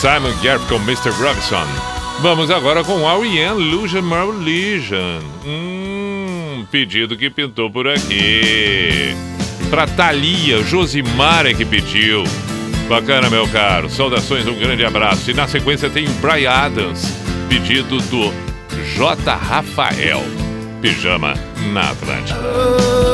Simon Garp com Mr. Robinson. Vamos agora com R.E.M. Lusion Marlegion. Hum, pedido que pintou por aqui. Pra Thalia, Josimara é que pediu. Bacana, meu caro. Saudações, um grande abraço. E na sequência tem o Brian Adams, pedido do J. Rafael. Pijama na Atlântida. Oh,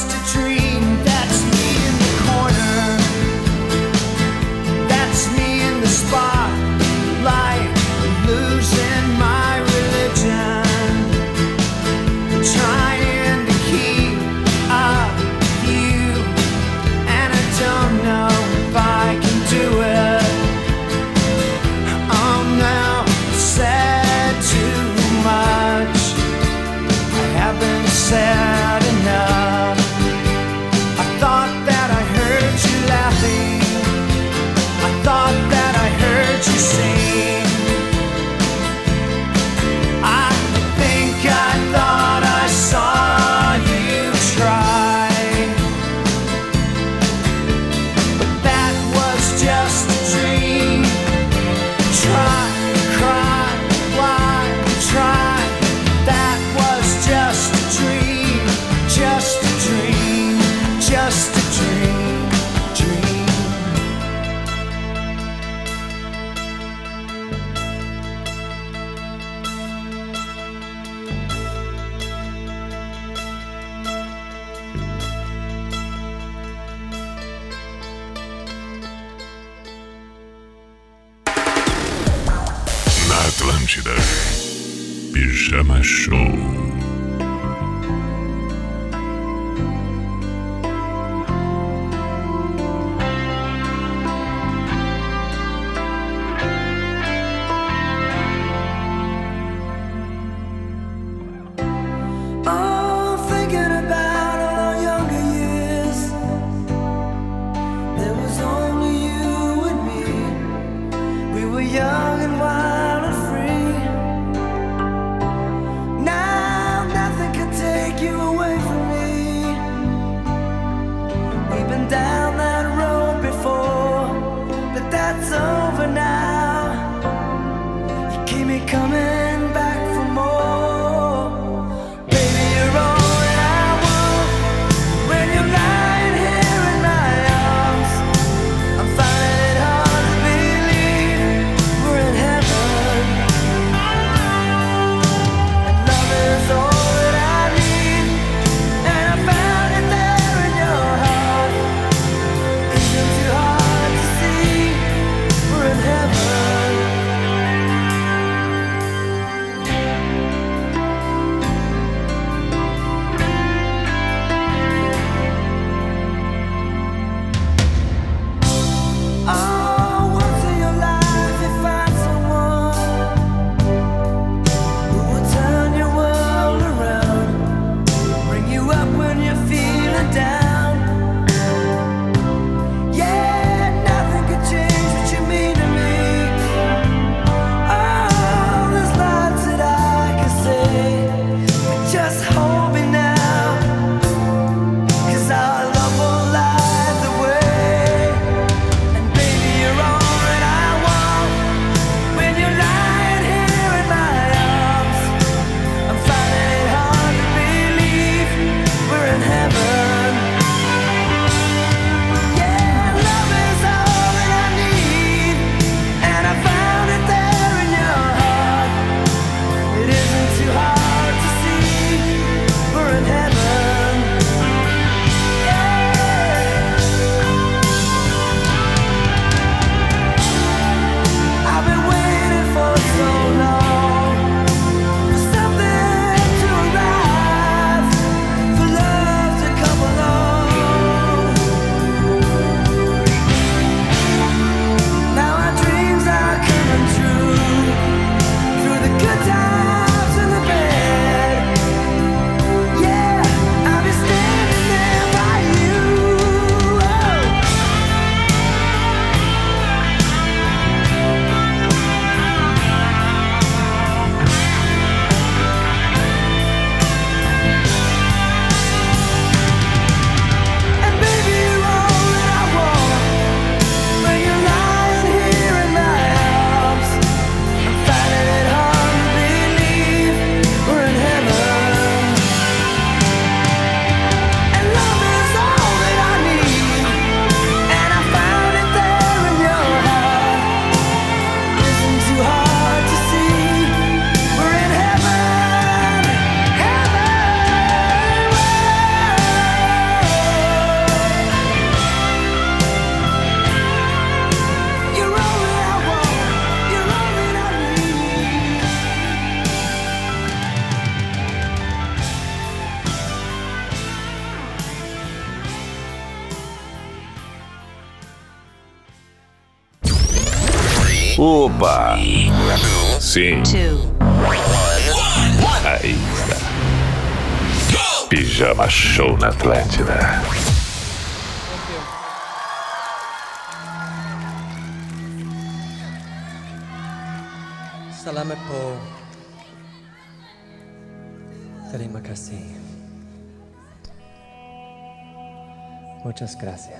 just a dream. Muchas gracias.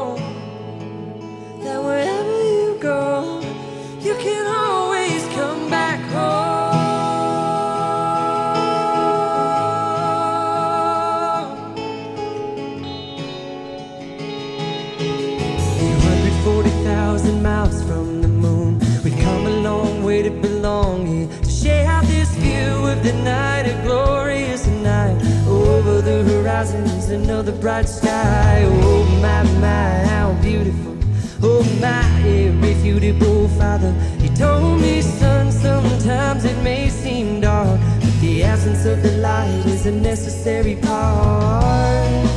view of the night, a glorious night. Over the horizon's another bright sky. Oh, my, my, how beautiful. Oh, my irrefutable father. He told me, son, sometimes it may seem dark. But the absence of the light is a necessary part.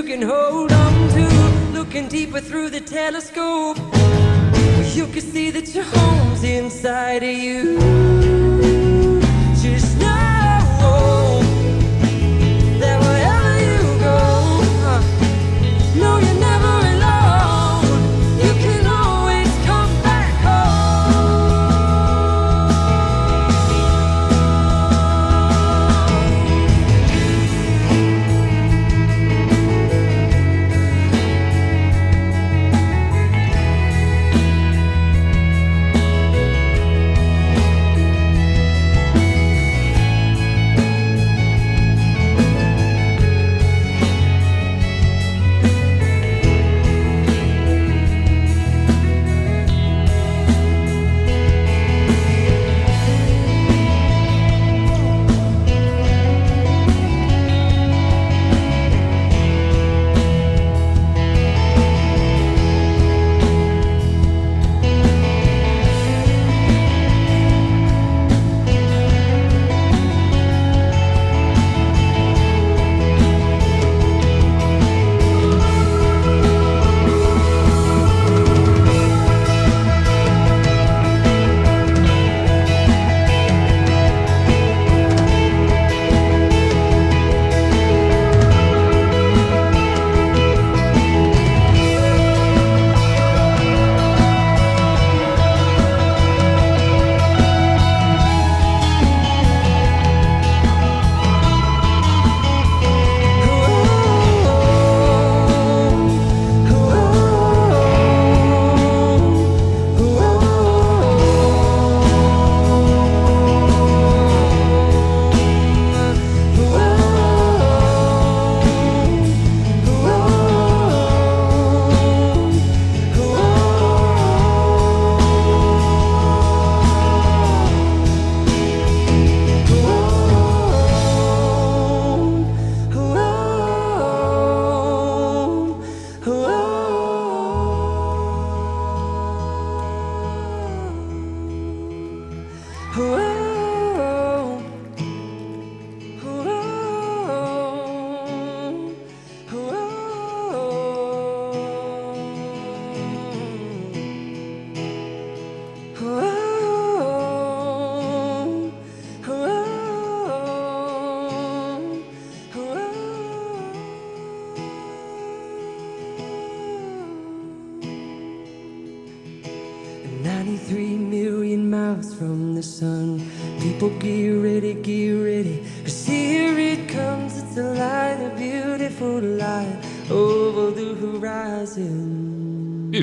You can hold on to. Looking deeper through the telescope, you can see that your home's inside of you.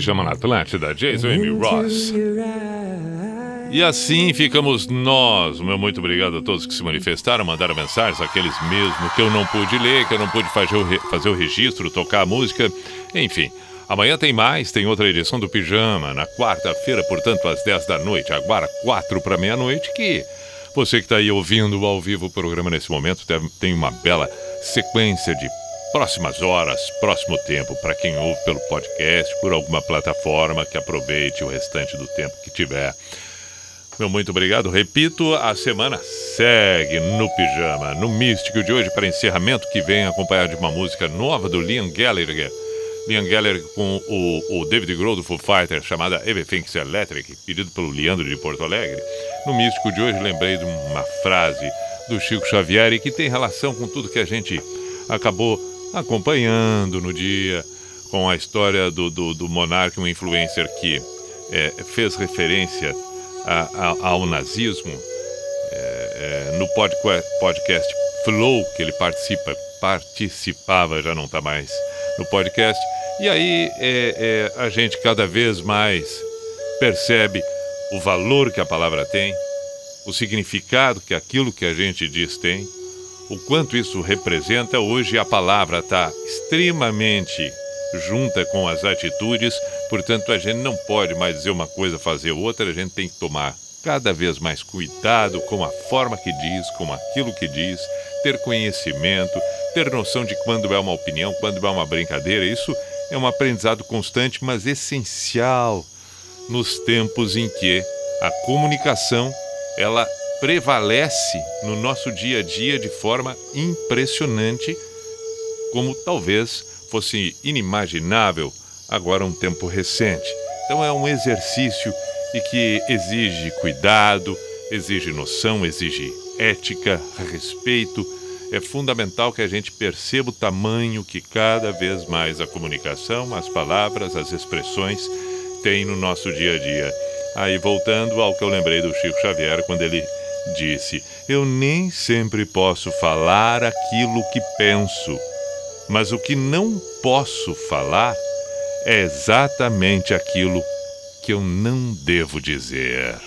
Pijama na Atlântida, Jason Amy Ross. E assim ficamos nós. Meu muito obrigado a todos que se manifestaram, mandaram mensagens, aqueles mesmo que eu não pude ler, que eu não pude fazer o, re- fazer o registro, tocar a música. Enfim, amanhã tem mais, tem outra edição do Pijama, na quarta-feira, portanto, às 10 da noite. Agora, 4 para meia-noite, que você que está aí ouvindo ao vivo o programa nesse momento tem uma bela sequência de próximas horas, próximo tempo, para quem ouve pelo podcast, por alguma plataforma, que aproveite o restante do tempo que tiver. Meu muito obrigado. Repito, a semana segue no Pijama, no Místico de hoje, para encerramento, que vem acompanhado de uma música nova do Liam Gallagher. Liam Gallagher com o, o David Grohl do Foo Fighters, chamada Everything's Electric, pedido pelo Leandro de Porto Alegre. No Místico de hoje, lembrei de uma frase do Chico Xavier que tem relação com tudo que a gente acabou acompanhando no dia, com a história do, do, do monarca, um influencer que é, fez referência a- a- ao nazismo é, é, no podca- podcast Flow, que ele participa, participava, já não está mais no podcast. E aí é, é, a gente cada vez mais percebe o valor que a palavra tem, o significado que aquilo que a gente diz tem, o quanto isso representa. Hoje a palavra está extremamente junta com as atitudes, portanto a gente não pode mais dizer uma coisa, fazer outra, a gente tem que tomar cada vez mais cuidado com a forma que diz, com aquilo que diz, ter conhecimento, ter noção de quando é uma opinião, quando é uma brincadeira. Isso é um aprendizado constante, mas essencial nos tempos em que a comunicação ela prevalece no nosso dia a dia de forma impressionante, como talvez fosse inimaginável agora um tempo recente. Então é um exercício e que exige cuidado, exige noção, exige ética, respeito. É fundamental que a gente perceba o tamanho que cada vez mais a comunicação, as palavras, as expressões têm no nosso dia a dia. Aí voltando ao que eu lembrei do Chico Xavier quando ele disse: Eu nem sempre posso falar aquilo que penso, mas o que não posso falar é exatamente aquilo que eu não devo dizer.